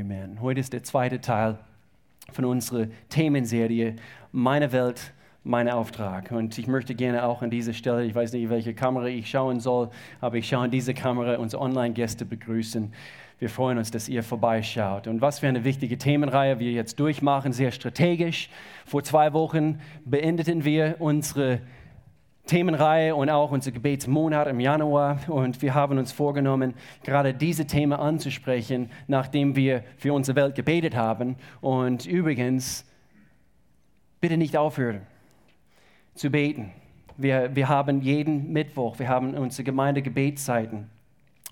Amen. Heute ist der zweite Teil von unserer Themenserie Meine Welt, mein Auftrag. Und ich möchte gerne auch an dieser Stelle, ich weiß nicht, welche Kamera ich schauen soll, aber ich schaue in diese Kamera unsere Online-Gäste begrüßen. Wir freuen uns, dass ihr vorbeischaut. Und was für eine wichtige Themenreihe wir jetzt durchmachen, sehr strategisch. Vor zwei Wochen beendeten wir unsere Themenreihe und auch unser Gebetsmonat im Januar. Und wir haben uns vorgenommen, gerade diese Themen anzusprechen, nachdem wir für unsere Welt gebetet haben. Und übrigens, bitte nicht aufhören zu beten. Wir, wir haben jeden Mittwoch, wir haben unsere Gemeinde Gebetszeiten.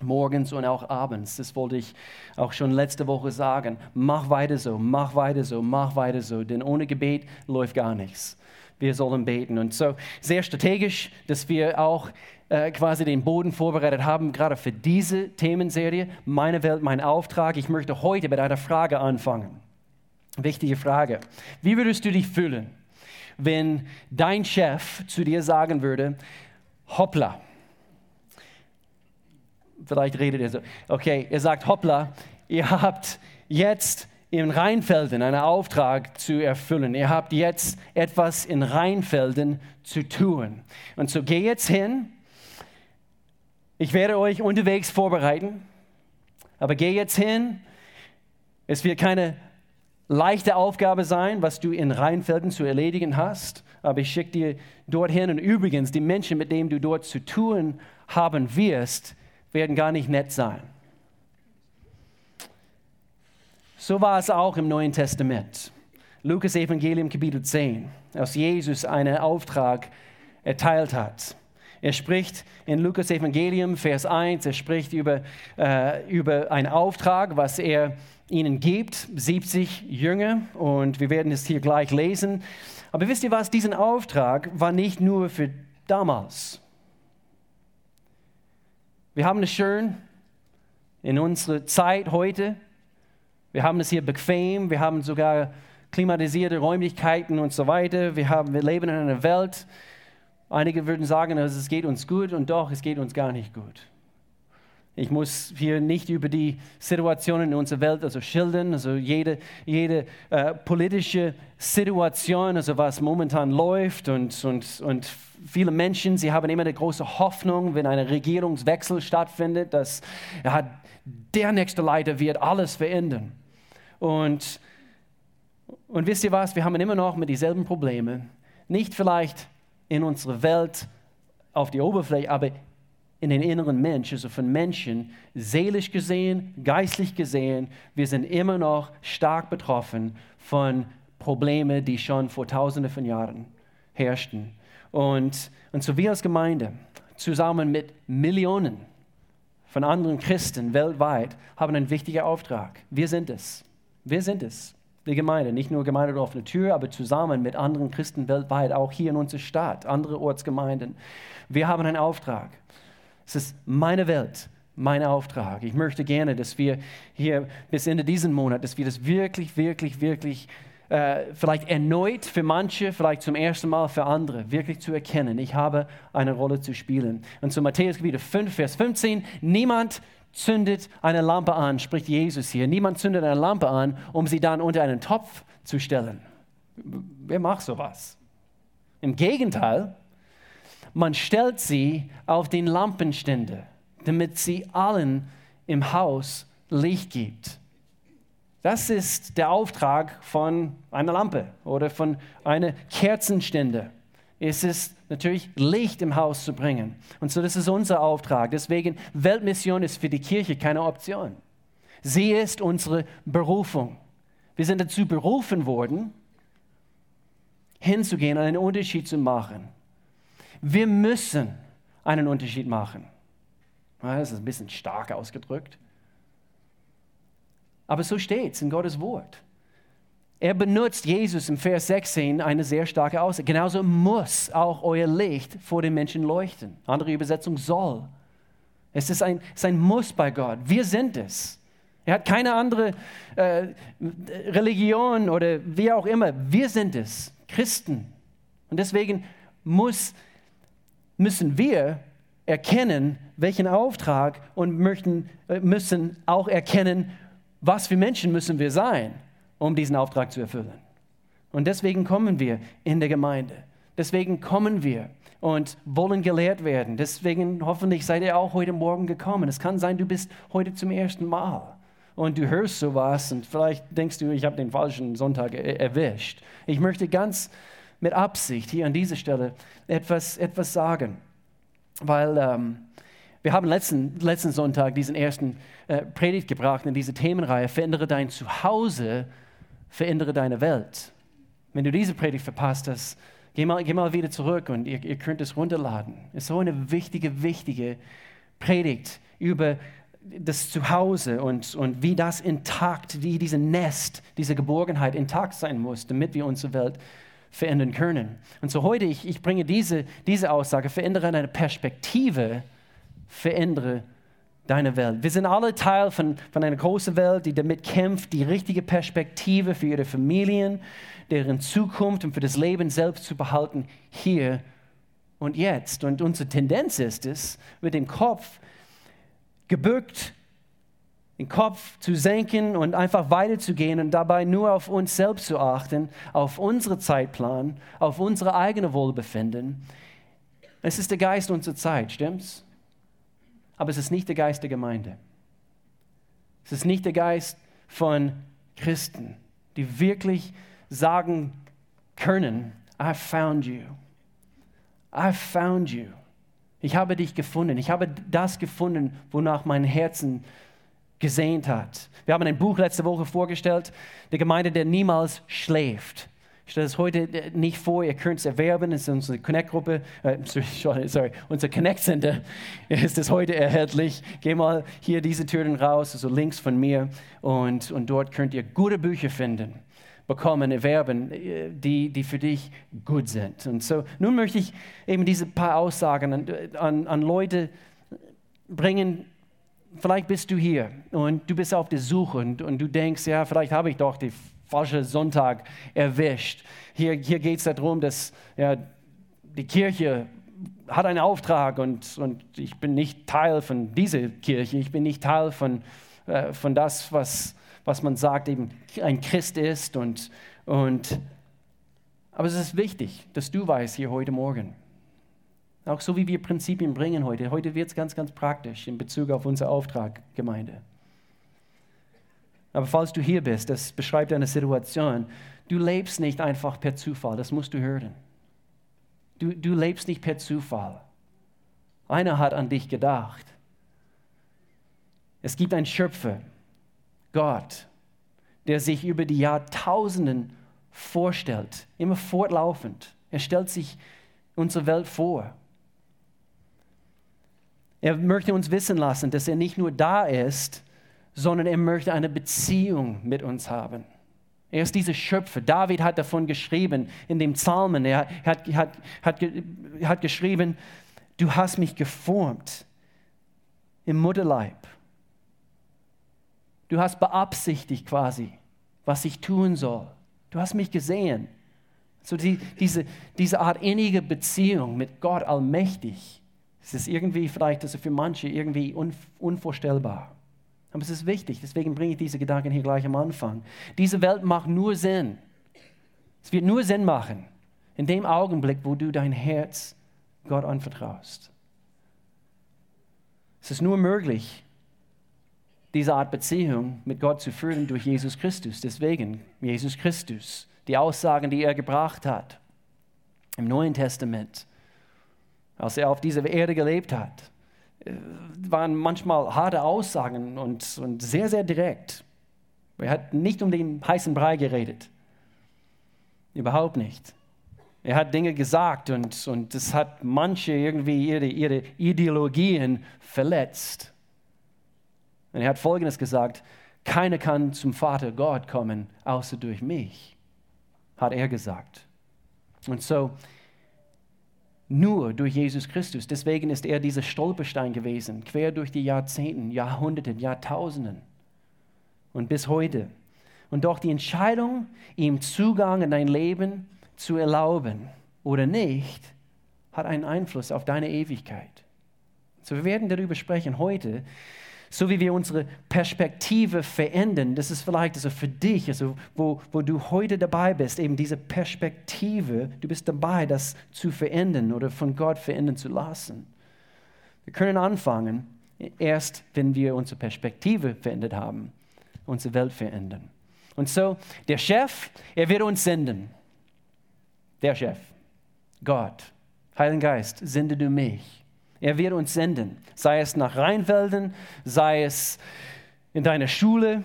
Morgens und auch abends. Das wollte ich auch schon letzte Woche sagen. Mach weiter so, mach weiter so, mach weiter so. Denn ohne Gebet läuft gar nichts wir sollen beten. Und so sehr strategisch, dass wir auch äh, quasi den Boden vorbereitet haben, gerade für diese Themenserie, meine Welt, mein Auftrag. Ich möchte heute mit einer Frage anfangen. Wichtige Frage. Wie würdest du dich fühlen, wenn dein Chef zu dir sagen würde, hoppla, vielleicht redet er so, okay, er sagt, hoppla, ihr habt jetzt in Rheinfelden einen Auftrag zu erfüllen. Ihr habt jetzt etwas in Rheinfelden zu tun. Und so geh jetzt hin. Ich werde euch unterwegs vorbereiten, aber geh jetzt hin. Es wird keine leichte Aufgabe sein, was du in Rheinfelden zu erledigen hast, aber ich schicke dir dorthin. Und übrigens, die Menschen, mit denen du dort zu tun haben wirst, werden gar nicht nett sein. So war es auch im Neuen Testament. Lukas Evangelium Kapitel 10, als Jesus einen Auftrag erteilt hat. Er spricht in Lukas Evangelium, Vers 1, er spricht über, äh, über einen Auftrag, was er ihnen gibt, 70 Jünger, und wir werden es hier gleich lesen. Aber wisst ihr was, diesen Auftrag war nicht nur für damals. Wir haben es schön in unserer Zeit heute, wir haben es hier bequem, wir haben sogar klimatisierte Räumlichkeiten und so weiter. Wir, haben, wir leben in einer Welt, einige würden sagen, es geht uns gut und doch, es geht uns gar nicht gut. Ich muss hier nicht über die Situationen in unserer Welt also schildern, also jede, jede äh, politische Situation, also was momentan läuft und, und, und viele Menschen, sie haben immer eine große Hoffnung, wenn ein Regierungswechsel stattfindet, dass ja, der nächste Leiter wird alles verändern. Und, und wisst ihr was, wir haben immer noch mit dieselben Probleme. Nicht vielleicht in unserer Welt auf die Oberfläche, aber in den inneren Mensch, also von Menschen, seelisch gesehen, geistlich gesehen, wir sind immer noch stark betroffen von Problemen, die schon vor tausenden von Jahren herrschten. Und, und so wir als Gemeinde, zusammen mit Millionen von anderen Christen weltweit, haben einen wichtigen Auftrag. Wir sind es. Wir sind es, die Gemeinde, nicht nur Gemeinde der offenen Tür, aber zusammen mit anderen Christen weltweit, auch hier in unserer Stadt, andere Ortsgemeinden. Wir haben einen Auftrag. Es ist meine Welt, mein Auftrag. Ich möchte gerne, dass wir hier bis Ende diesen Monat, dass wir das wirklich, wirklich, wirklich äh, vielleicht erneut für manche, vielleicht zum ersten Mal für andere, wirklich zu erkennen, ich habe eine Rolle zu spielen. Und zu Matthäus Kapitel 5, Vers 15, niemand zündet eine Lampe an, spricht Jesus hier. Niemand zündet eine Lampe an, um sie dann unter einen Topf zu stellen. Wer macht sowas? Im Gegenteil, man stellt sie auf den Lampenständer, damit sie allen im Haus Licht gibt. Das ist der Auftrag von einer Lampe oder von einer Kerzenständer ist es natürlich Licht im Haus zu bringen. Und so, das ist unser Auftrag. Deswegen, Weltmission ist für die Kirche keine Option. Sie ist unsere Berufung. Wir sind dazu berufen worden, hinzugehen, einen Unterschied zu machen. Wir müssen einen Unterschied machen. Das ist ein bisschen stark ausgedrückt. Aber so steht es in Gottes Wort. Er benutzt Jesus im Vers 16 eine sehr starke Aussage. Genauso muss auch euer Licht vor den Menschen leuchten. Andere Übersetzung soll. Es ist ein, es ist ein Muss bei Gott. Wir sind es. Er hat keine andere äh, Religion oder wie auch immer. Wir sind es, Christen. Und deswegen muss, müssen wir erkennen, welchen Auftrag und möchten, äh, müssen auch erkennen, was für Menschen müssen wir sein, um diesen Auftrag zu erfüllen. Und deswegen kommen wir in der Gemeinde. Deswegen kommen wir und wollen gelehrt werden. Deswegen hoffentlich seid ihr auch heute Morgen gekommen. Es kann sein, du bist heute zum ersten Mal und du hörst sowas und vielleicht denkst du, ich habe den falschen Sonntag erwischt. Ich möchte ganz mit Absicht hier an dieser Stelle etwas, etwas sagen, weil ähm, wir haben letzten, letzten Sonntag diesen ersten äh, Predigt gebracht in diese Themenreihe, verändere dein Zuhause, verändere deine Welt. Wenn du diese Predigt verpasst hast, geh mal, geh mal wieder zurück und ihr, ihr könnt es runterladen. Es ist so eine wichtige, wichtige Predigt über das Zuhause und, und wie das intakt, wie dieses Nest, diese Geborgenheit intakt sein muss, damit wir unsere Welt verändern können. Und so heute, ich, ich bringe diese, diese Aussage, verändere deine Perspektive, verändere deine Welt. Wir sind alle Teil von, von einer großen Welt, die damit kämpft, die richtige Perspektive für ihre Familien, deren Zukunft und für das Leben selbst zu behalten, hier und jetzt. Und unsere Tendenz ist es, mit dem Kopf gebückt, den Kopf zu senken und einfach weiterzugehen und dabei nur auf uns selbst zu achten, auf unseren Zeitplan, auf unsere eigene Wohlbefinden. Es ist der Geist unserer Zeit, stimmt's? Aber es ist nicht der Geist der Gemeinde. Es ist nicht der Geist von Christen, die wirklich sagen können, I found you. I found you. Ich habe dich gefunden. Ich habe das gefunden, wonach mein Herzen gesehnt hat. Wir haben ein Buch letzte Woche vorgestellt, der Gemeinde, der niemals schläft. Ich stelle es heute nicht vor, ihr könnt es erwerben, es ist unsere Connect-Gruppe, äh, sorry, unser Connect-Center ist es heute erhältlich. Geh mal hier diese Türen raus, also links von mir und, und dort könnt ihr gute Bücher finden bekommen, erwerben, äh, die, die für dich gut sind. Und so, nun möchte ich eben diese paar Aussagen an, an, an Leute bringen, vielleicht bist du hier und du bist auf der Suche und, und du denkst, ja, vielleicht habe ich doch den falschen Sonntag erwischt. Hier, hier geht es darum, dass ja, die Kirche hat einen Auftrag und, und ich bin nicht Teil von dieser Kirche, ich bin nicht Teil von, äh, von das, was was man sagt, eben ein Christ ist. Und, und, aber es ist wichtig, dass du weißt hier heute Morgen. Auch so wie wir Prinzipien bringen heute. Heute wird es ganz, ganz praktisch in Bezug auf unser Auftrag, Gemeinde. Aber falls du hier bist, das beschreibt eine Situation, du lebst nicht einfach per Zufall, das musst du hören. Du, du lebst nicht per Zufall. Einer hat an dich gedacht. Es gibt einen Schöpfer, Gott, der sich über die Jahrtausenden vorstellt, immer fortlaufend. Er stellt sich unsere Welt vor. Er möchte uns wissen lassen, dass er nicht nur da ist, sondern er möchte eine Beziehung mit uns haben. Er ist dieser Schöpfer. David hat davon geschrieben in dem Psalmen. Er hat, hat, hat, hat geschrieben, du hast mich geformt im Mutterleib. Du hast beabsichtigt quasi, was ich tun soll. Du hast mich gesehen. So die, diese, diese Art innige Beziehung mit Gott allmächtig, es ist irgendwie vielleicht also für manche irgendwie un, unvorstellbar. Aber es ist wichtig, deswegen bringe ich diese Gedanken hier gleich am Anfang. Diese Welt macht nur Sinn. Es wird nur Sinn machen in dem Augenblick, wo du dein Herz Gott anvertraust. Es ist nur möglich, diese Art Beziehung mit Gott zu führen durch Jesus Christus. Deswegen Jesus Christus, die Aussagen, die er gebracht hat im Neuen Testament, als er auf dieser Erde gelebt hat, äh, waren manchmal harte Aussagen und, und sehr, sehr direkt. Er hat nicht um den heißen Brei geredet. Überhaupt nicht. Er hat Dinge gesagt und, und das hat manche irgendwie ihre, ihre Ideologien verletzt. Und er hat Folgendes gesagt, keiner kann zum Vater Gott kommen, außer durch mich, hat er gesagt. Und so, nur durch Jesus Christus. Deswegen ist er dieser Stolperstein gewesen, quer durch die Jahrzehnten, Jahrhunderte, Jahrtausenden und bis heute. Und doch die Entscheidung, ihm Zugang in dein Leben zu erlauben oder nicht, hat einen Einfluss auf deine Ewigkeit. So, wir werden darüber sprechen heute, so wie wir unsere Perspektive verändern, das ist vielleicht also für dich, also wo, wo du heute dabei bist, eben diese Perspektive, du bist dabei, das zu verändern oder von Gott verändern zu lassen. Wir können anfangen, erst wenn wir unsere Perspektive verändert haben, unsere Welt verändern. Und so, der Chef, er wird uns senden. Der Chef, Gott, Heiligen Geist, sende du mich. Er wird uns senden, sei es nach Rheinfelden, sei es in deiner Schule,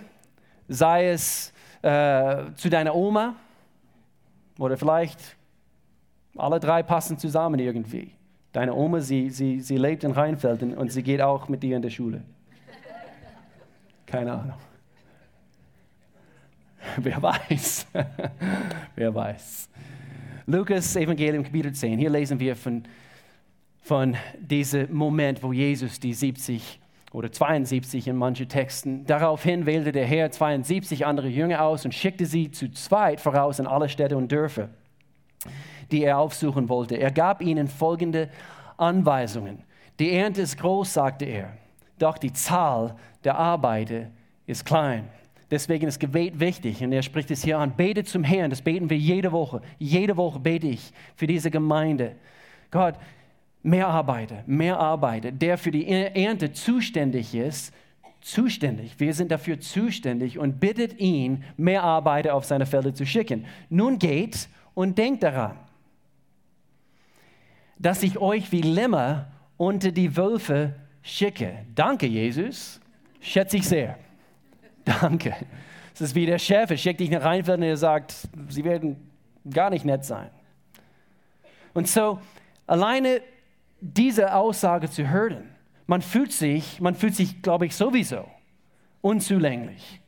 sei es äh, zu deiner Oma oder vielleicht alle drei passen zusammen irgendwie. Deine Oma, sie, sie, sie lebt in Rheinfelden und sie geht auch mit dir in der Schule. Keine Ahnung. Wer weiß? Wer weiß? Lukas Evangelium Kapitel 10. Hier lesen wir von von diesem Moment, wo Jesus die 70 oder 72 in manchen Texten. Daraufhin wählte der Herr 72 andere Jünger aus und schickte sie zu zweit voraus in alle Städte und Dörfer, die er aufsuchen wollte. Er gab ihnen folgende Anweisungen. Die Ernte ist groß, sagte er, doch die Zahl der Arbeiter ist klein. Deswegen ist Gebet wichtig und er spricht es hier an. Bete zum Herrn, das beten wir jede Woche. Jede Woche bete ich für diese Gemeinde. Gott, mehr Arbeiter, mehr Arbeiter, der für die Ernte zuständig ist, zuständig. Wir sind dafür zuständig und bittet ihn, mehr Arbeiter auf seine Felder zu schicken. Nun geht und denkt daran, dass ich euch wie Lämmer unter die Wölfe schicke. Danke, Jesus. Schätze ich sehr. Danke. Es ist wie der Chef, er schickt dich nach Rheinfeld und er sagt, sie werden gar nicht nett sein. Und so, alleine diese Aussage zu hören. Man fühlt sich, man fühlt sich, glaube ich, sowieso unzulänglich.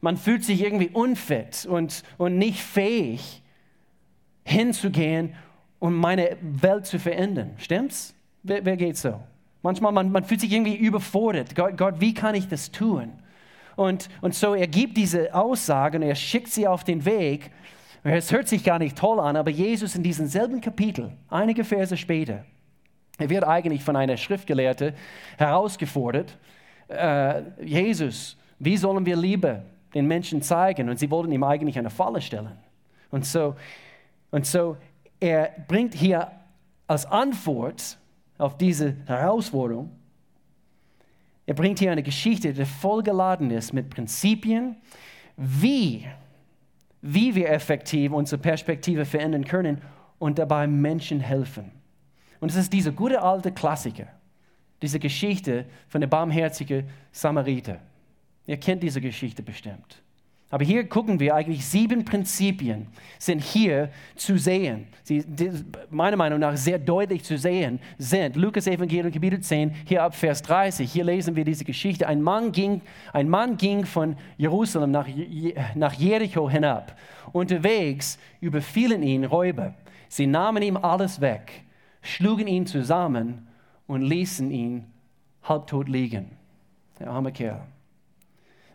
Man fühlt sich irgendwie unfit und, und nicht fähig, hinzugehen und meine Welt zu verändern. Stimmt's? Wer, wer geht so? Manchmal man, man fühlt sich irgendwie überfordert. Gott, Gott, wie kann ich das tun? Und, und so er gibt diese und er schickt sie auf den Weg. Es hört sich gar nicht toll an, aber Jesus in diesem selben Kapitel, einige Verse später, er wird eigentlich von einer Schriftgelehrte herausgefordert, äh, Jesus, wie sollen wir Liebe den Menschen zeigen? Und sie wollten ihm eigentlich eine Falle stellen. Und so, und so er bringt hier als Antwort auf diese Herausforderung, er bringt hier eine Geschichte, die vollgeladen ist mit Prinzipien, wie, wie wir effektiv unsere Perspektive verändern können und dabei Menschen helfen. Und es ist dieser gute alte Klassiker, diese Geschichte von der barmherzigen Samariter. Ihr kennt diese Geschichte bestimmt. Aber hier gucken wir eigentlich, sieben Prinzipien sind hier zu sehen. Sie, meiner Meinung nach sehr deutlich zu sehen sind. Lukas Evangelium Kapitel 10, hier ab Vers 30, hier lesen wir diese Geschichte. Ein Mann ging, ein Mann ging von Jerusalem nach, nach Jericho hinab. Unterwegs überfielen ihn Räuber. Sie nahmen ihm alles weg schlugen ihn zusammen und ließen ihn halbtot liegen. Der arme Kerl.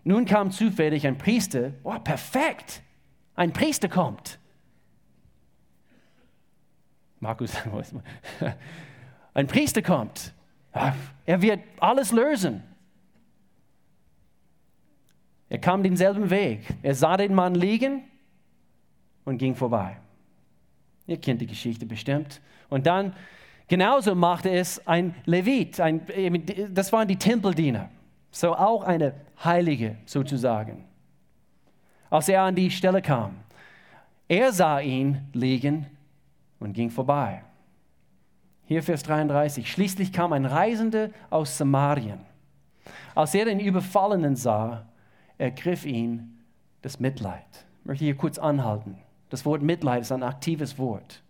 Nun kam zufällig ein Priester. Oh, perfekt! Ein Priester kommt. Markus, ein Priester kommt. Er wird alles lösen. Er kam denselben Weg. Er sah den Mann liegen und ging vorbei. Ihr kennt die Geschichte bestimmt. Und dann, genauso machte es ein Levit, ein, das waren die Tempeldiener, so auch eine Heilige sozusagen. Als er an die Stelle kam, er sah ihn liegen und ging vorbei. Hier Vers 33. Schließlich kam ein Reisender aus Samarien. Als er den Überfallenen sah, ergriff ihn das Mitleid. Ich möchte hier kurz anhalten. Das Wort Mitleid ist ein aktives Wort.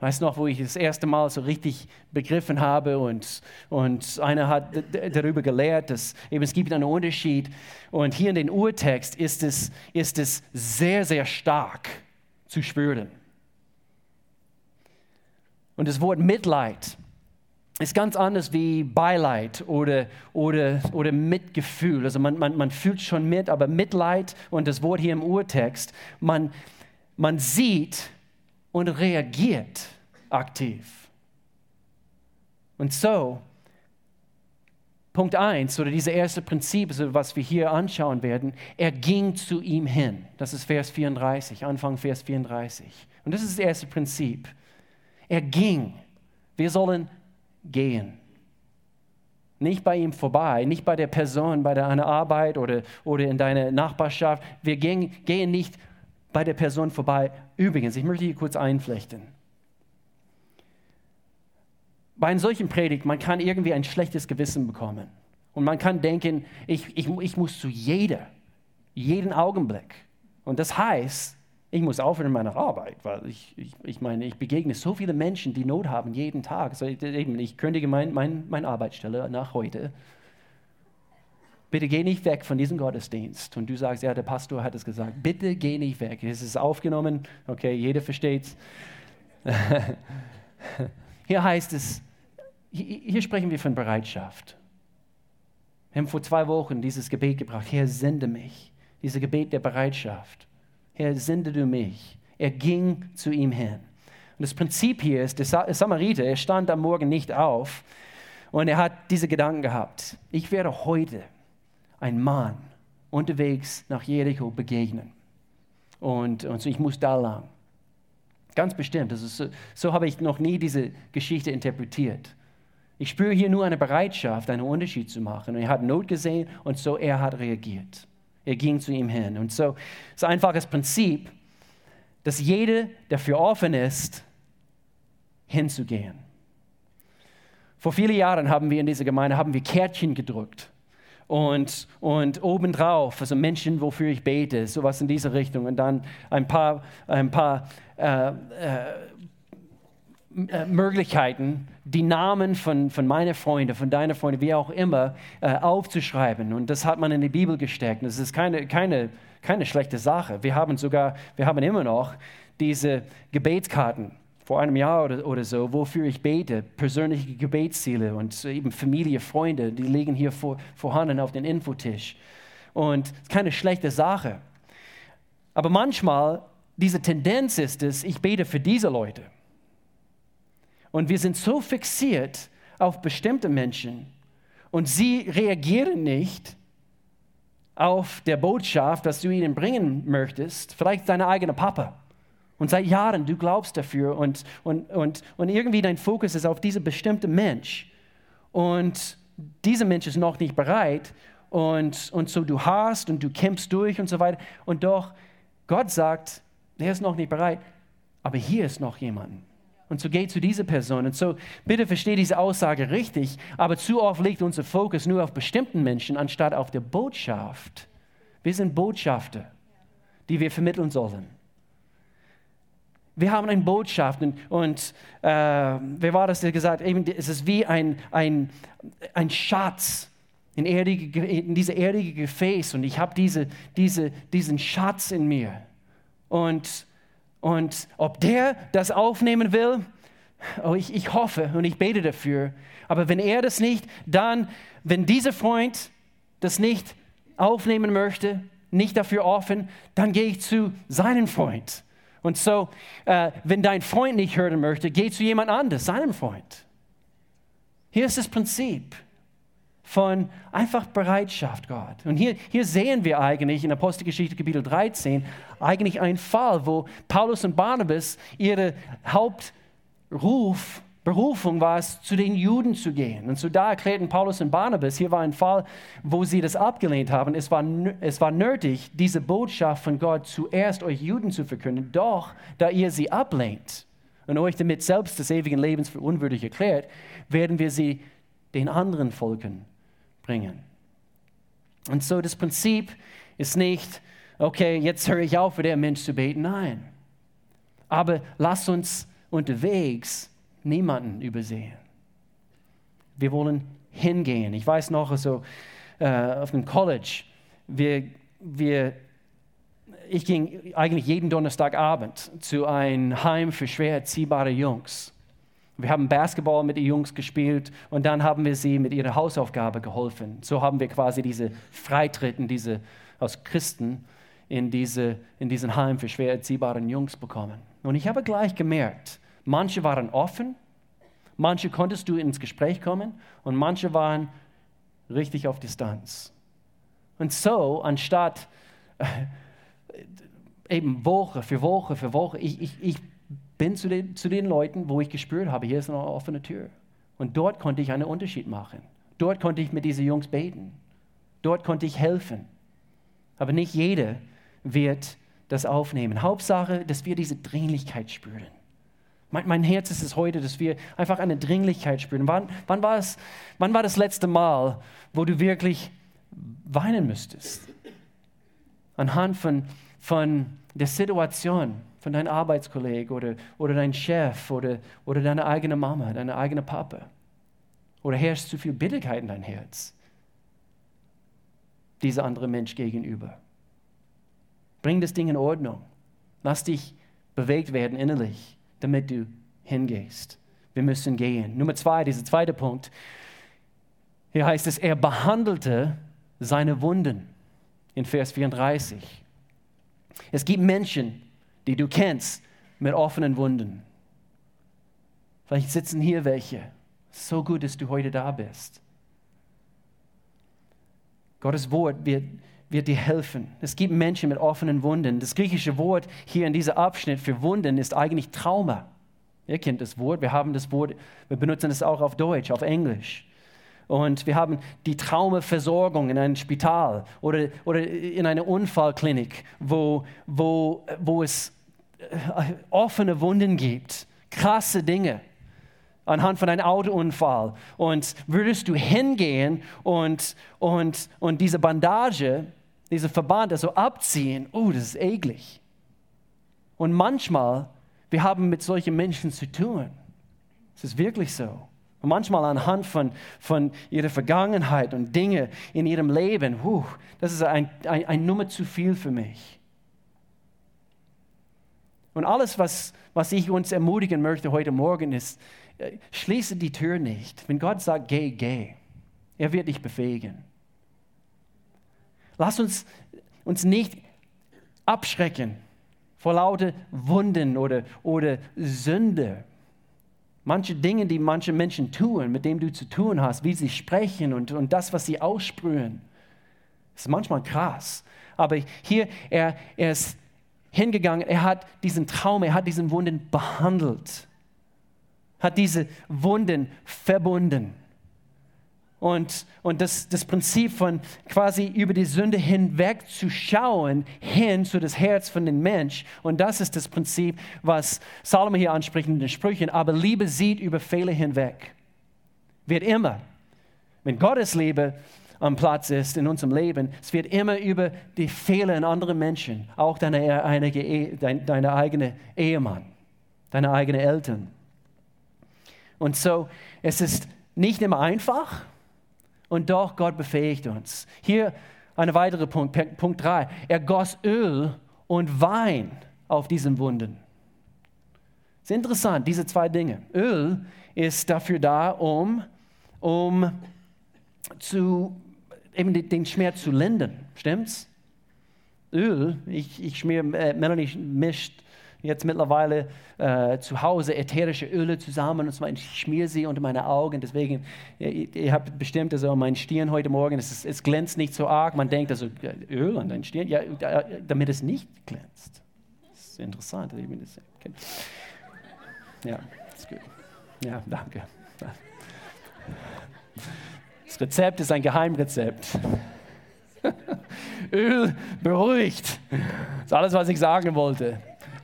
Weißt du noch, wo ich das erste Mal so richtig begriffen habe und, und einer hat darüber gelehrt, dass eben es gibt einen Unterschied. Und hier in den Urtext ist es, ist es sehr, sehr stark zu spüren. Und das Wort Mitleid ist ganz anders wie Beileid oder, oder, oder Mitgefühl. Also man, man, man fühlt schon mit, aber Mitleid und das Wort hier im Urtext, man, man sieht und reagiert aktiv. Und so Punkt 1 oder dieses erste Prinzip, was wir hier anschauen werden, er ging zu ihm hin. Das ist Vers 34, Anfang Vers 34. Und das ist das erste Prinzip. Er ging. Wir sollen gehen. Nicht bei ihm vorbei, nicht bei der Person, bei deiner Arbeit oder, oder in deiner Nachbarschaft. Wir gehen, gehen nicht bei der Person vorbei. Übrigens, ich möchte hier kurz einflechten. Bei einem solchen Predigt, man kann irgendwie ein schlechtes Gewissen bekommen. Und man kann denken, ich, ich, ich muss zu jeder, jeden Augenblick. Und das heißt, ich muss aufhören in meiner Arbeit, weil ich, ich, ich meine, ich begegne so viele Menschen, die Not haben jeden Tag. Also ich, ich kündige meine mein, mein Arbeitsstelle nach heute. Bitte geh nicht weg von diesem Gottesdienst. Und du sagst, ja, der Pastor hat es gesagt. Bitte geh nicht weg. Es ist aufgenommen. Okay, jeder versteht es. Hier heißt es, hier sprechen wir von Bereitschaft. Wir haben vor zwei Wochen dieses Gebet gebracht. Herr, sende mich. Dieses Gebet der Bereitschaft. Herr, sende du mich. Er ging zu ihm hin. Und das Prinzip hier ist, der Samariter, er stand am Morgen nicht auf und er hat diese Gedanken gehabt. Ich werde heute ein Mann unterwegs nach Jericho begegnen. Und, und so, ich muss da lang. Ganz bestimmt. Das so, so habe ich noch nie diese Geschichte interpretiert. Ich spüre hier nur eine Bereitschaft, einen Unterschied zu machen. Und er hat Not gesehen und so er hat reagiert. Er ging zu ihm hin. Und so ist ein einfaches Prinzip, dass jeder, der für offen ist, hinzugehen. Vor vielen Jahren haben wir in dieser Gemeinde haben wir Kärtchen gedrückt und, und obendrauf, also Menschen, wofür ich bete, sowas in diese Richtung. Und dann ein paar, ein paar äh, äh, äh, Möglichkeiten, die Namen von, von meinen Freunden, von deinen Freunden, wie auch immer, äh, aufzuschreiben. Und das hat man in die Bibel gesteckt. Das ist keine, keine, keine schlechte Sache. Wir haben sogar, wir haben immer noch diese Gebetskarten vor einem Jahr oder, oder so, wofür ich bete, persönliche Gebetsziele und eben Familie, Freunde, die liegen hier vor, vorhanden auf dem Infotisch. Und es ist keine schlechte Sache. Aber manchmal, diese Tendenz ist es, ich bete für diese Leute. Und wir sind so fixiert auf bestimmte Menschen und sie reagieren nicht auf der Botschaft, was du ihnen bringen möchtest, vielleicht deine eigene Papa. Und seit Jahren, du glaubst dafür und, und, und, und irgendwie dein Fokus ist auf diese bestimmte Mensch. Und dieser Mensch ist noch nicht bereit. Und, und so du hast und du kämpfst durch und so weiter. Und doch, Gott sagt, er ist noch nicht bereit, aber hier ist noch jemand. Und so geh zu dieser Person. Und so bitte verstehe diese Aussage richtig, aber zu oft liegt unser Fokus nur auf bestimmten Menschen anstatt auf der Botschaft. Wir sind Botschafter, die wir vermitteln sollen. Wir haben eine Botschaft und, und äh, wer war das, der gesagt eben, es ist wie ein, ein, ein Schatz in, erdige, in diese erdige Gefäß und ich habe diese, diese, diesen Schatz in mir. Und und ob der das aufnehmen will, oh, ich, ich hoffe und ich bete dafür. Aber wenn er das nicht, dann, wenn dieser Freund das nicht aufnehmen möchte, nicht dafür offen, dann gehe ich zu seinem Freund. Und so, äh, wenn dein Freund nicht hören möchte, geh zu jemand anderes, seinem Freund. Hier ist das Prinzip von einfach Bereitschaft, Gott. Und hier, hier sehen wir eigentlich in Apostelgeschichte Kapitel 13 eigentlich einen Fall, wo Paulus und Barnabas ihre Hauptruf, Berufung war es, zu den Juden zu gehen. Und so da erklärten Paulus und Barnabas, hier war ein Fall, wo sie das abgelehnt haben. Es war, es war nötig, diese Botschaft von Gott zuerst euch Juden zu verkünden. Doch, da ihr sie ablehnt und euch damit selbst des ewigen Lebens für unwürdig erklärt, werden wir sie den anderen Volken bringen. Und so das Prinzip ist nicht, okay, jetzt höre ich auf, für den Mensch zu beten. Nein. Aber lass uns unterwegs niemanden übersehen. Wir wollen hingehen. Ich weiß noch, so äh, auf dem College, wir, wir, ich ging eigentlich jeden Donnerstagabend zu einem Heim für schwer erziehbare Jungs. Wir haben Basketball mit den Jungs gespielt und dann haben wir sie mit ihrer Hausaufgabe geholfen. So haben wir quasi diese Freitritten, diese aus Christen in, diese, in diesen Heim für schwer erziehbaren Jungs bekommen. Und ich habe gleich gemerkt, manche waren offen, manche konntest du ins Gespräch kommen und manche waren richtig auf Distanz. Und so, anstatt äh, eben Woche für Woche für Woche, ich, ich, ich bin zu den, zu den Leuten, wo ich gespürt habe, hier ist eine offene Tür. Und dort konnte ich einen Unterschied machen. Dort konnte ich mit diesen Jungs beten. Dort konnte ich helfen. Aber nicht jeder wird das aufnehmen. Hauptsache, dass wir diese Dringlichkeit spüren. Mein, mein Herz ist es heute, dass wir einfach eine Dringlichkeit spüren. Wann, wann, war es, wann war das letzte Mal, wo du wirklich weinen müsstest? Anhand von, von der Situation von deinem Arbeitskollegen oder, oder deinem Chef oder, oder deiner eigenen Mama, deiner eigenen Papa. Oder herrscht zu viel Bitterkeit in dein Herz dieser andere Mensch gegenüber. Bring das Ding in Ordnung. Lass dich bewegt werden innerlich, damit du hingehst. Wir müssen gehen. Nummer zwei, dieser zweite Punkt. Hier heißt es, er behandelte seine Wunden in Vers 34. Es gibt Menschen, die du kennst, mit offenen Wunden. Vielleicht sitzen hier welche. So gut, dass du heute da bist. Gottes Wort wird, wird dir helfen. Es gibt Menschen mit offenen Wunden. Das griechische Wort hier in diesem Abschnitt für Wunden ist eigentlich Trauma. Ihr kennt das Wort, wir haben das Wort, wir benutzen es auch auf Deutsch, auf Englisch. Und wir haben die Traumaversorgung in einem Spital oder, oder in einer Unfallklinik, wo, wo, wo es äh, offene Wunden gibt, krasse Dinge anhand von einem Autounfall. Und würdest du hingehen und, und, und diese Bandage, diese Verband also abziehen, oh, das ist eklig. Und manchmal, wir haben mit solchen Menschen zu tun. Es ist wirklich so. Und manchmal anhand von, von ihrer Vergangenheit und Dinge in ihrem Leben, huh, das ist ein, ein, ein Nummer zu viel für mich. Und alles, was, was ich uns ermutigen möchte heute Morgen, ist, äh, schließe die Tür nicht. Wenn Gott sagt, geh, geh. Er wird dich befähigen. Lass uns uns nicht abschrecken vor lauter Wunden oder, oder Sünde. Manche Dinge, die manche Menschen tun, mit denen du zu tun hast, wie sie sprechen und, und das, was sie aussprühen, ist manchmal krass. Aber hier, er, er ist hingegangen, er hat diesen Traum, er hat diesen Wunden behandelt hat diese Wunden verbunden. Und, und das, das Prinzip von quasi über die Sünde hinweg zu schauen, hin zu das Herz von dem Mensch. Und das ist das Prinzip, was Salomo hier anspricht in den Sprüchen. Aber Liebe sieht über Fehler hinweg. Wird immer, wenn Gottes Liebe am Platz ist in unserem Leben, es wird immer über die Fehler in anderen Menschen, auch deine, deine, deine eigene Ehemann, deine eigenen Eltern und so, es ist nicht immer einfach und doch Gott befähigt uns. Hier ein weiterer Punkt, Punkt 3. Er goss Öl und Wein auf diesen Wunden. Es ist interessant, diese zwei Dinge. Öl ist dafür da, um, um zu, eben den Schmerz zu lindern. Stimmt's? Öl, ich, ich schmier, äh, Melanie mischt jetzt mittlerweile äh, zu Hause ätherische Öle zusammen und zwar ich schmiere sie unter meine Augen. Deswegen, ihr, ihr habt bestimmt also mein Stirn heute Morgen, es, ist, es, glänzt nicht so arg. Man denkt also, Öl an dein Stirn, ja, damit es nicht glänzt. Das ist interessant. Ja, ist gut. Ja, danke. Das Rezept ist ein Geheimrezept. Öl beruhigt. Das ist alles, was ich sagen wollte.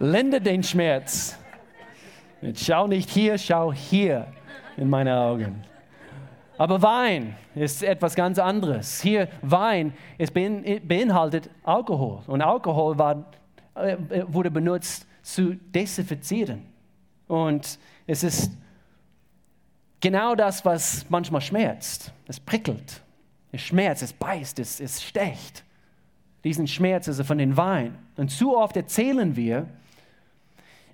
Linde den Schmerz. Jetzt schau nicht hier, schau hier in meine Augen. Aber Wein ist etwas ganz anderes. Hier Wein es beinhaltet Alkohol und Alkohol war, äh, wurde benutzt zu desinfizieren. Und es ist genau das, was manchmal schmerzt. Es prickelt, es schmerzt, es beißt, es, es stecht. Diesen Schmerz ist von den Wein. Und zu oft erzählen wir,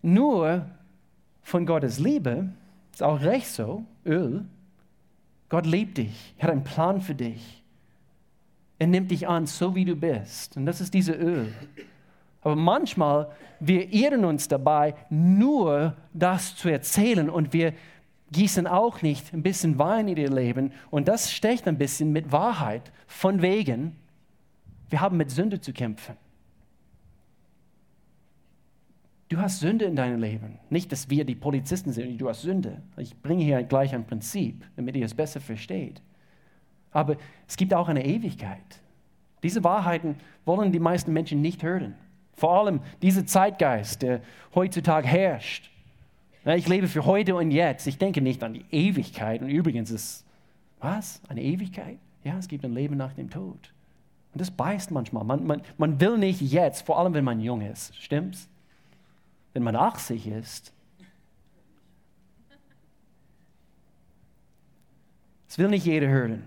nur von Gottes Liebe, ist auch recht so, Öl. Gott liebt dich, er hat einen Plan für dich. Er nimmt dich an, so wie du bist. Und das ist diese Öl. Aber manchmal, wir irren uns dabei, nur das zu erzählen und wir gießen auch nicht ein bisschen Wein in ihr Leben und das stecht ein bisschen mit Wahrheit. Von wegen, wir haben mit Sünde zu kämpfen. Du hast Sünde in deinem Leben. Nicht, dass wir die Polizisten sind, du hast Sünde. Ich bringe hier gleich ein Prinzip, damit ihr es besser versteht. Aber es gibt auch eine Ewigkeit. Diese Wahrheiten wollen die meisten Menschen nicht hören. Vor allem dieser Zeitgeist, der heutzutage herrscht. Ich lebe für heute und jetzt. Ich denke nicht an die Ewigkeit. Und übrigens ist, was? Eine Ewigkeit? Ja, es gibt ein Leben nach dem Tod. Und das beißt manchmal. Man, man, man will nicht jetzt, vor allem wenn man jung ist. Stimmt's? Wenn man 80 ist. Das will nicht jeder hören.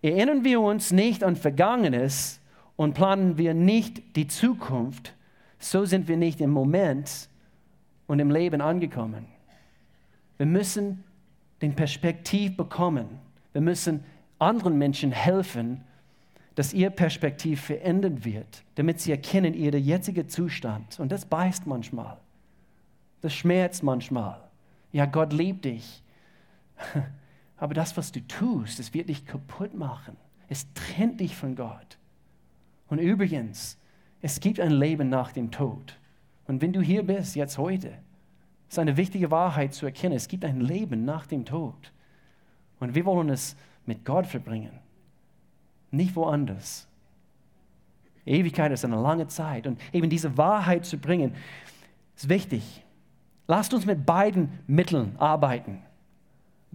Erinnern wir uns nicht an Vergangenes und planen wir nicht die Zukunft, so sind wir nicht im Moment und im Leben angekommen. Wir müssen den Perspektiv bekommen. Wir müssen anderen Menschen helfen, dass ihr Perspektiv verändert wird, damit sie erkennen ihren jetzigen Zustand. Und das beißt manchmal. Das schmerzt manchmal. Ja, Gott liebt dich. Aber das, was du tust, das wird dich kaputt machen. Es trennt dich von Gott. Und übrigens, es gibt ein Leben nach dem Tod. Und wenn du hier bist, jetzt heute, ist eine wichtige Wahrheit zu erkennen. Es gibt ein Leben nach dem Tod. Und wir wollen es mit Gott verbringen nicht woanders. Ewigkeit ist eine lange Zeit und eben diese Wahrheit zu bringen, ist wichtig. Lasst uns mit beiden Mitteln arbeiten.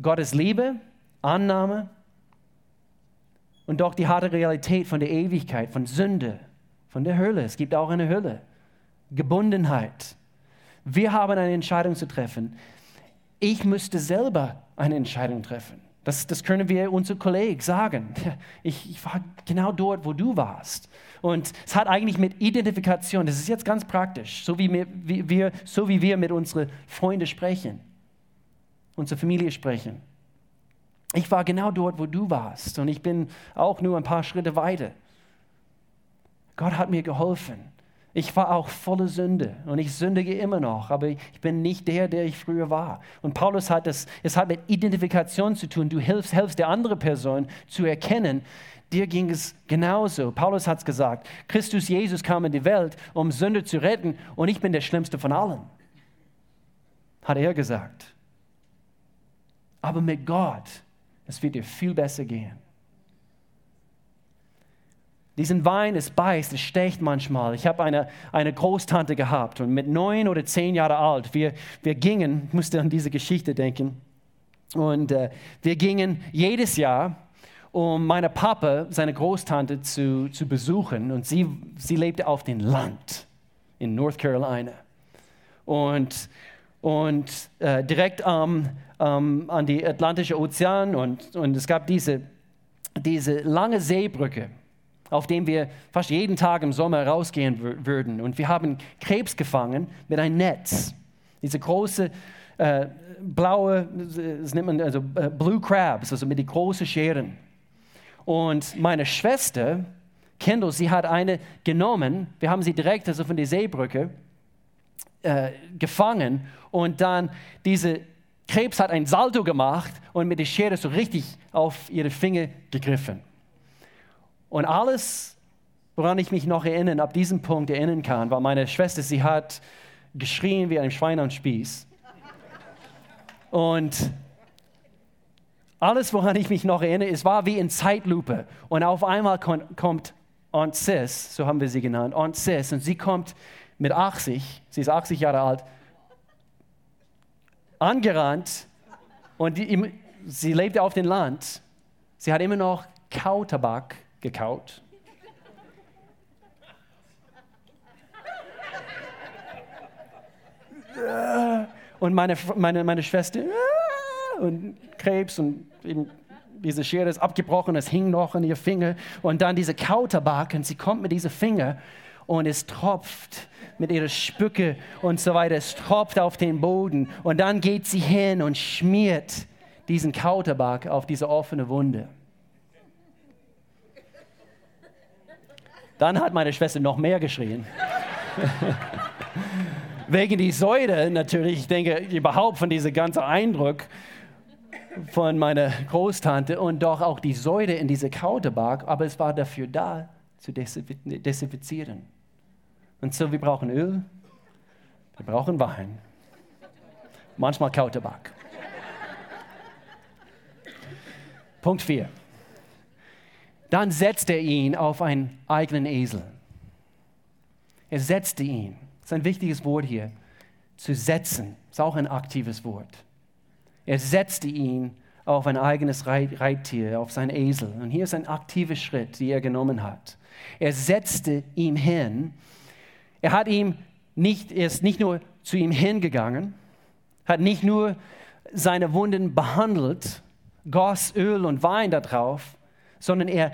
Gottes Liebe, Annahme und doch die harte Realität von der Ewigkeit, von Sünde, von der Hölle. Es gibt auch eine Hölle. Gebundenheit. Wir haben eine Entscheidung zu treffen. Ich müsste selber eine Entscheidung treffen. Das, das können wir unseren Kollegen sagen. Ich, ich war genau dort, wo du warst. Und es hat eigentlich mit Identifikation, das ist jetzt ganz praktisch, so wie wir, so wie wir mit unseren Freunden sprechen, unsere Familie sprechen. Ich war genau dort, wo du warst und ich bin auch nur ein paar Schritte weiter. Gott hat mir geholfen. Ich war auch voller Sünde und ich sündige immer noch, aber ich bin nicht der, der ich früher war. Und Paulus hat das, es hat mit Identifikation zu tun. Du hilfst, hilfst der anderen Person zu erkennen, dir ging es genauso. Paulus hat es gesagt, Christus Jesus kam in die Welt, um Sünde zu retten und ich bin der Schlimmste von allen. Hat er gesagt. Aber mit Gott, es wird dir viel besser gehen. Diesen Wein, es beißt, es stecht manchmal. Ich habe eine, eine Großtante gehabt und mit neun oder zehn Jahre alt, wir, wir gingen, ich musste an diese Geschichte denken, und äh, wir gingen jedes Jahr, um meine Papa, seine Großtante, zu, zu besuchen. Und sie, sie lebte auf dem Land in North Carolina. Und, und äh, direkt ähm, ähm, an die Atlantische Ozean und, und es gab diese, diese lange Seebrücke auf dem wir fast jeden Tag im Sommer rausgehen würden. Und wir haben Krebs gefangen mit einem Netz. Diese große äh, blaue, das nennt man also äh, Blue Crabs, also mit den großen Scheren. Und meine Schwester, Kendall, sie hat eine genommen. Wir haben sie direkt also von der Seebrücke äh, gefangen und dann diese Krebs hat ein Salto gemacht und mit der Schere so richtig auf ihre Finger gegriffen. Und alles, woran ich mich noch erinnern, ab diesem Punkt erinnern kann, war meine Schwester, sie hat geschrien wie ein Schwein am Spieß. Und alles, woran ich mich noch erinnere, es war wie in Zeitlupe. Und auf einmal kommt Aunt Sis, so haben wir sie genannt, Aunt Sis, und sie kommt mit 80, sie ist 80 Jahre alt, angerannt und die, sie lebte auf dem Land. Sie hat immer noch Kautabak gekaut. Und meine, meine, meine Schwester und Krebs und eben diese Schere ist abgebrochen, es hing noch an ihr Finger und dann diese Kautabak und sie kommt mit diesem Finger und es tropft mit ihrer Spücke und so weiter, es tropft auf den Boden und dann geht sie hin und schmiert diesen Kautabak auf diese offene Wunde. Dann hat meine Schwester noch mehr geschrien. wegen die Säure natürlich, ich denke überhaupt von diesem ganzen Eindruck von meiner Großtante und doch auch die Säure in diese Kautabak, aber es war dafür da, zu desinfizieren. Und so, wir brauchen Öl, wir brauchen Wein, manchmal Kautabak. Punkt 4. Dann setzte er ihn auf einen eigenen Esel. Er setzte ihn. Das ist ein wichtiges Wort hier. Zu setzen ist auch ein aktives Wort. Er setzte ihn auf ein eigenes Reittier, auf sein Esel. Und hier ist ein aktiver Schritt, den er genommen hat. Er setzte ihn hin. Er hat ihm nicht, er ist nicht nur zu ihm hingegangen, hat nicht nur seine Wunden behandelt, goss Öl und Wein darauf, sondern er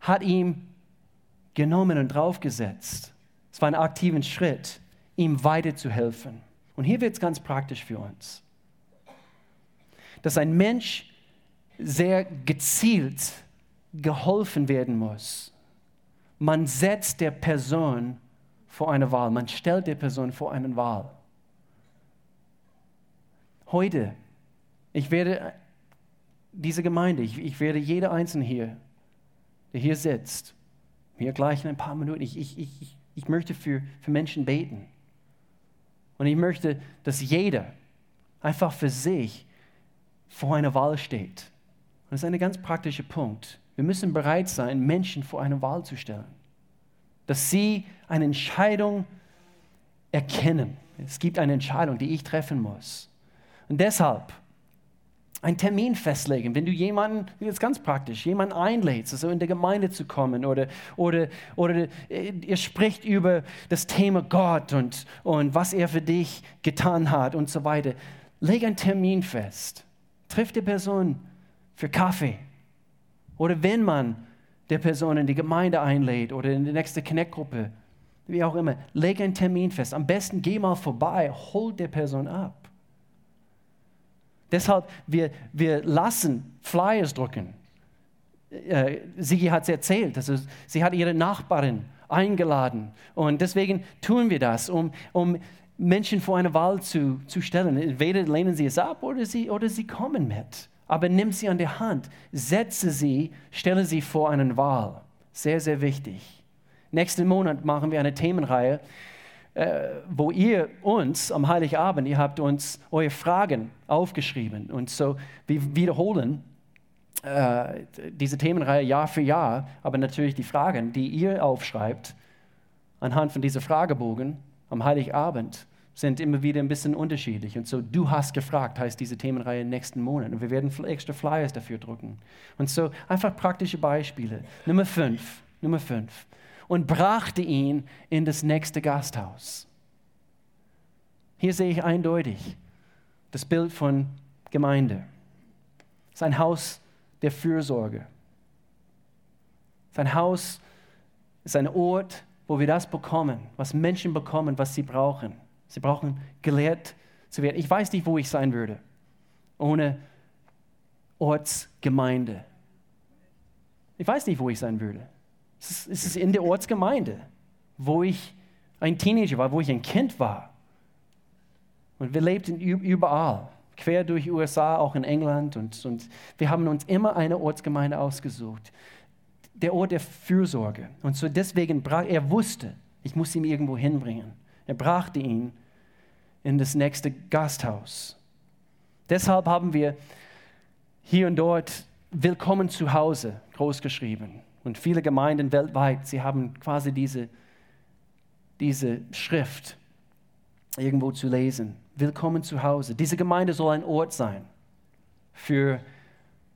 hat ihm genommen und draufgesetzt. Es war ein aktiver Schritt, ihm weiterzuhelfen. Und hier wird es ganz praktisch für uns. Dass ein Mensch sehr gezielt geholfen werden muss. Man setzt der Person vor eine Wahl, man stellt der Person vor eine Wahl. Heute, ich werde diese Gemeinde, ich, ich werde jeder Einzelne hier, der hier sitzt, mir gleich in ein paar Minuten, ich, ich, ich, ich möchte für, für Menschen beten. Und ich möchte, dass jeder einfach für sich vor einer Wahl steht. Und das ist ein ganz praktischer Punkt. Wir müssen bereit sein, Menschen vor eine Wahl zu stellen. Dass sie eine Entscheidung erkennen. Es gibt eine Entscheidung, die ich treffen muss. Und deshalb einen Termin festlegen. Wenn du jemanden, jetzt ganz praktisch, jemanden einlädst, also in der Gemeinde zu kommen oder, oder, oder äh, ihr spricht über das Thema Gott und, und was er für dich getan hat und so weiter. Leg einen Termin fest. Triff die Person für Kaffee. Oder wenn man der Person in die Gemeinde einlädt oder in die nächste Connect-Gruppe, wie auch immer, leg einen Termin fest. Am besten geh mal vorbei, hol der Person ab. Deshalb, wir, wir lassen Flyers drucken. Äh, Sigi hat es erzählt, also sie hat ihre Nachbarin eingeladen. Und deswegen tun wir das, um, um Menschen vor eine Wahl zu, zu stellen. Entweder lehnen sie es ab oder sie, oder sie kommen mit. Aber nimm sie an der Hand, setze sie, stelle sie vor eine Wahl. Sehr, sehr wichtig. Nächsten Monat machen wir eine Themenreihe äh, wo ihr uns am Heiligabend, ihr habt uns eure Fragen aufgeschrieben. Und so, wir wiederholen äh, diese Themenreihe Jahr für Jahr, aber natürlich die Fragen, die ihr aufschreibt, anhand von dieser Fragebogen am Heiligabend, sind immer wieder ein bisschen unterschiedlich. Und so, du hast gefragt, heißt diese Themenreihe nächsten Monat. Und wir werden extra Flyers dafür drucken. Und so, einfach praktische Beispiele. Nummer fünf. Nummer fünf und brachte ihn in das nächste Gasthaus. Hier sehe ich eindeutig das Bild von Gemeinde. Es ist ein Haus der Fürsorge. Es ist ein Haus, ist ein Ort, wo wir das bekommen, was Menschen bekommen, was sie brauchen. Sie brauchen gelehrt zu werden. Ich weiß nicht, wo ich sein würde ohne Ortsgemeinde. Ich weiß nicht, wo ich sein würde. Es ist in der Ortsgemeinde, wo ich ein Teenager war, wo ich ein Kind war. Und wir lebten überall, quer durch USA, auch in England. Und, und wir haben uns immer eine Ortsgemeinde ausgesucht. Der Ort der Fürsorge. Und so deswegen, brach, er wusste, ich muss ihn irgendwo hinbringen. Er brachte ihn in das nächste Gasthaus. Deshalb haben wir hier und dort Willkommen zu Hause großgeschrieben. Und viele Gemeinden weltweit, sie haben quasi diese, diese Schrift irgendwo zu lesen. Willkommen zu Hause. Diese Gemeinde soll ein Ort sein für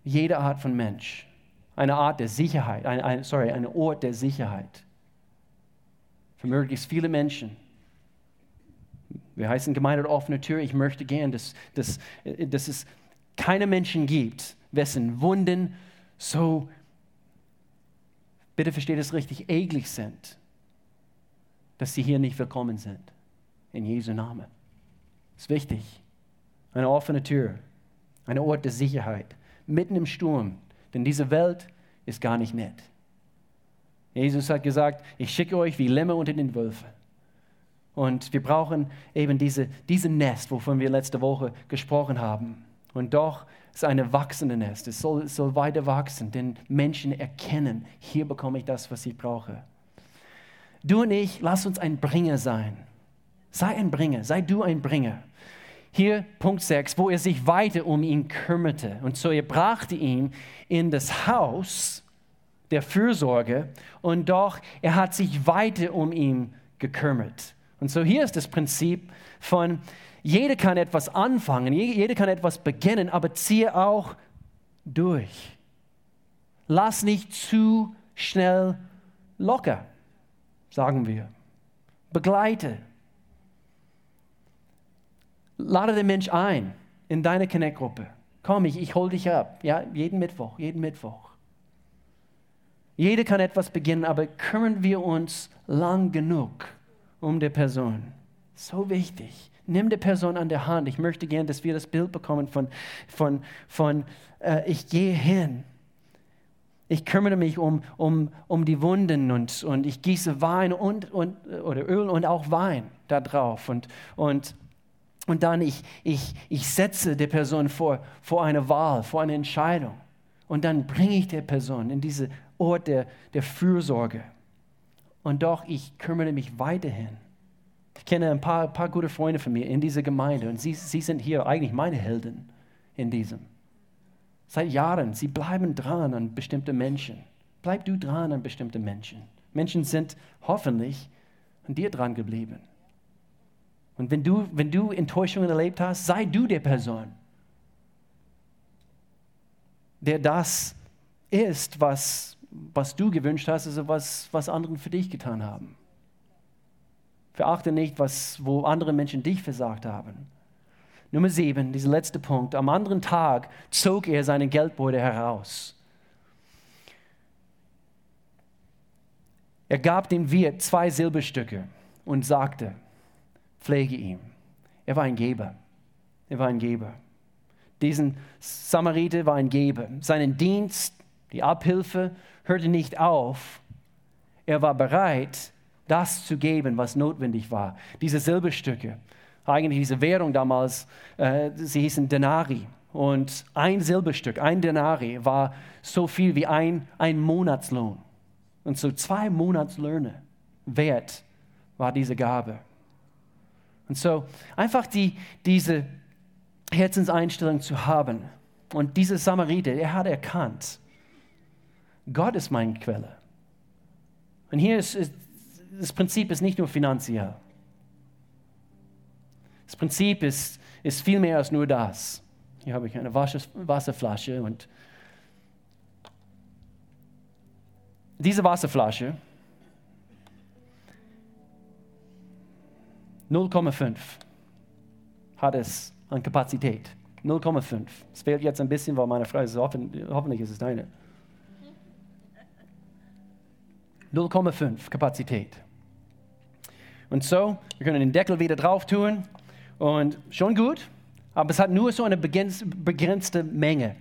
jede Art von Mensch. Eine Art der Sicherheit, ein, ein, sorry, ein Ort der Sicherheit. Für möglichst viele Menschen. Wir heißen Gemeinde offene Tür. Ich möchte gern, dass, dass, dass es keine Menschen gibt, wessen Wunden so bitte versteht es richtig, eklig sind, dass sie hier nicht willkommen sind. In Jesu Namen. Ist wichtig. Eine offene Tür, ein Ort der Sicherheit, mitten im Sturm, denn diese Welt ist gar nicht nett. Jesus hat gesagt, ich schicke euch wie Lämmer unter den Wölfen. Und wir brauchen eben diese, diese Nest, wovon wir letzte Woche gesprochen haben. Und doch ist eine wachsende Nest. Es soll, soll weiter wachsen, denn Menschen erkennen, hier bekomme ich das, was ich brauche. Du und ich, lass uns ein Bringer sein. Sei ein Bringer, sei du ein Bringer. Hier Punkt 6, wo er sich weiter um ihn kümmerte. Und so er brachte ihn in das Haus der Fürsorge und doch er hat sich weiter um ihn gekümmert. Und so hier ist das Prinzip von, jeder kann etwas anfangen, jeder kann etwas beginnen, aber ziehe auch durch. Lass nicht zu schnell locker, sagen wir. Begleite. Lade den Mensch ein in deine Connect-Gruppe. Komm, ich, ich hole dich ab. Ja, jeden Mittwoch, jeden Mittwoch. Jeder kann etwas beginnen, aber kümmern wir uns lang genug um die Person. So wichtig. Nimm die Person an der Hand. Ich möchte gerne, dass wir das Bild bekommen von, von, von äh, ich gehe hin. Ich kümmere mich um, um, um die Wunden und, und ich gieße Wein und, und, oder Öl und auch Wein da drauf. Und, und, und dann ich, ich, ich setze die Person vor, vor eine Wahl, vor eine Entscheidung. Und dann bringe ich die Person in diesen Ort der, der Fürsorge. Und doch, ich kümmere mich weiterhin. Ich kenne ein paar, paar gute Freunde von mir in dieser Gemeinde und sie, sie sind hier eigentlich meine Helden in diesem. Seit Jahren, sie bleiben dran an bestimmte Menschen. Bleib du dran an bestimmte Menschen. Menschen sind hoffentlich an dir dran geblieben. Und wenn du, wenn du Enttäuschungen erlebt hast, sei du der Person, der das ist, was was du gewünscht hast, ist, was, was anderen für dich getan haben. Verachte nicht, was, wo andere Menschen dich versagt haben. Nummer sieben, dieser letzte Punkt. Am anderen Tag zog er seinen Geldbeutel heraus. Er gab dem Wirt zwei Silberstücke und sagte, pflege ihm. Er war ein Geber. Er war ein Geber. Diesen Samariter war ein Geber. Seinen Dienst, die Abhilfe hörte nicht auf. Er war bereit, das zu geben, was notwendig war. Diese Silberstücke, eigentlich diese Währung damals, äh, sie hießen Denari. Und ein Silberstück, ein Denari, war so viel wie ein, ein Monatslohn. Und so zwei Monatslöhne wert war diese Gabe. Und so einfach die, diese Herzenseinstellung zu haben. Und dieser Samariter, er hat erkannt, Gott ist meine Quelle. Und hier ist, ist das Prinzip ist nicht nur finanziell. Das Prinzip ist, ist viel mehr als nur das. Hier habe ich eine Wasserflasche und diese Wasserflasche 0,5 hat es an Kapazität. 0,5. Es fehlt jetzt ein bisschen, weil meine Frage ist, hoffentlich ist es deine. 0,5 Kapazität. Und so, wir können den Deckel wieder drauf tun und schon gut, aber es hat nur so eine begrenzte Menge.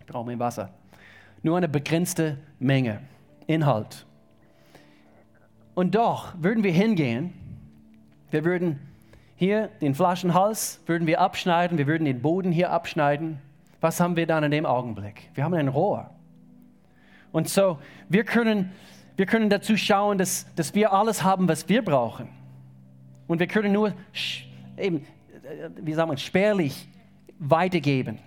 Ich brauche mehr Wasser. Nur eine begrenzte Menge Inhalt. Und doch würden wir hingehen, wir würden hier den Flaschenhals würden wir abschneiden, wir würden den Boden hier abschneiden. Was haben wir dann in dem Augenblick? Wir haben ein Rohr. Und so, wir können wir können dazu schauen, dass, dass wir alles haben, was wir brauchen. Und wir können nur eben, äh, wie sagen wir, spärlich weitergeben.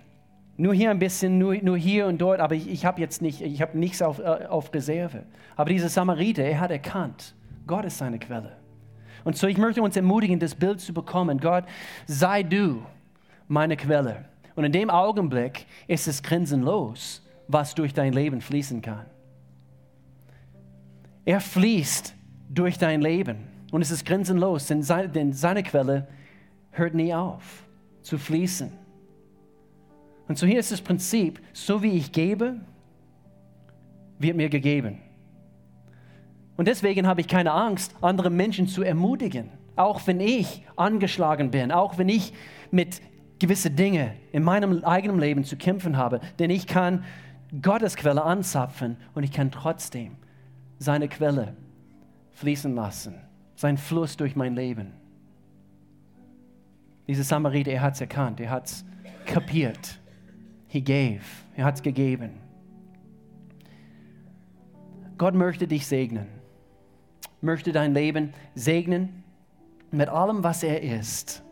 Nur hier ein bisschen, nur, nur hier und dort, aber ich, ich habe jetzt nicht, ich habe nichts auf, äh, auf Reserve. Aber dieser Samariter, er hat erkannt, Gott ist seine Quelle. Und so, ich möchte uns ermutigen, das Bild zu bekommen. Gott, sei du meine Quelle. Und in dem Augenblick ist es grenzenlos, was durch dein Leben fließen kann. Er fließt durch dein Leben und es ist grenzenlos, denn seine, denn seine Quelle hört nie auf zu fließen. Und so hier ist das Prinzip, so wie ich gebe, wird mir gegeben. Und deswegen habe ich keine Angst, andere Menschen zu ermutigen, auch wenn ich angeschlagen bin, auch wenn ich mit gewissen Dingen in meinem eigenen Leben zu kämpfen habe, denn ich kann Gottes Quelle anzapfen und ich kann trotzdem seine Quelle fließen lassen. sein Fluss durch mein Leben. Dieser Samariter, er hat es erkannt, er hat es kapiert. He gave, er hat es gegeben. Gott möchte dich segnen, möchte dein Leben segnen mit allem, was er ist.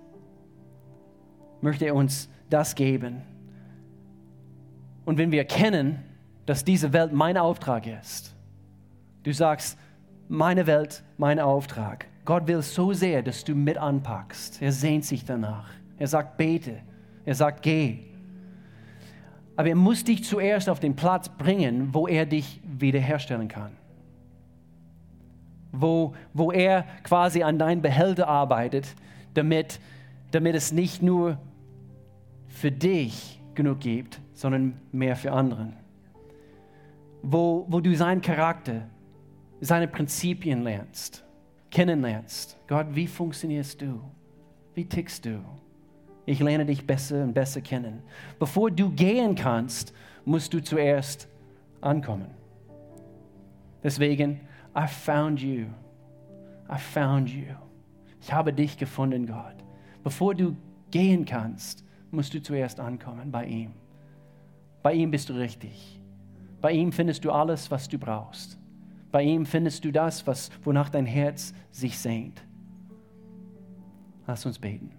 Möchte er uns das geben. Und wenn wir erkennen, dass diese Welt mein Auftrag ist, du sagst, meine Welt, mein Auftrag. Gott will so sehr, dass du mit anpackst. Er sehnt sich danach. Er sagt, bete. Er sagt, geh. Aber er muss dich zuerst auf den Platz bringen, wo er dich wiederherstellen kann. Wo, wo er quasi an dein Behälter arbeitet, damit, damit es nicht nur für dich genug gibt, sondern mehr für anderen. Wo, wo du seinen Charakter, seine Prinzipien lernst, kennenlernst. Gott, wie funktionierst du? Wie tickst du? Ich lerne dich besser und besser kennen. Bevor du gehen kannst, musst du zuerst ankommen. Deswegen, I found you. I found you. Ich habe dich gefunden, Gott. Bevor du gehen kannst, musst du zuerst ankommen bei ihm. Bei ihm bist du richtig. Bei ihm findest du alles, was du brauchst. Bei ihm findest du das, was, wonach dein Herz sich sehnt. Lass uns beten.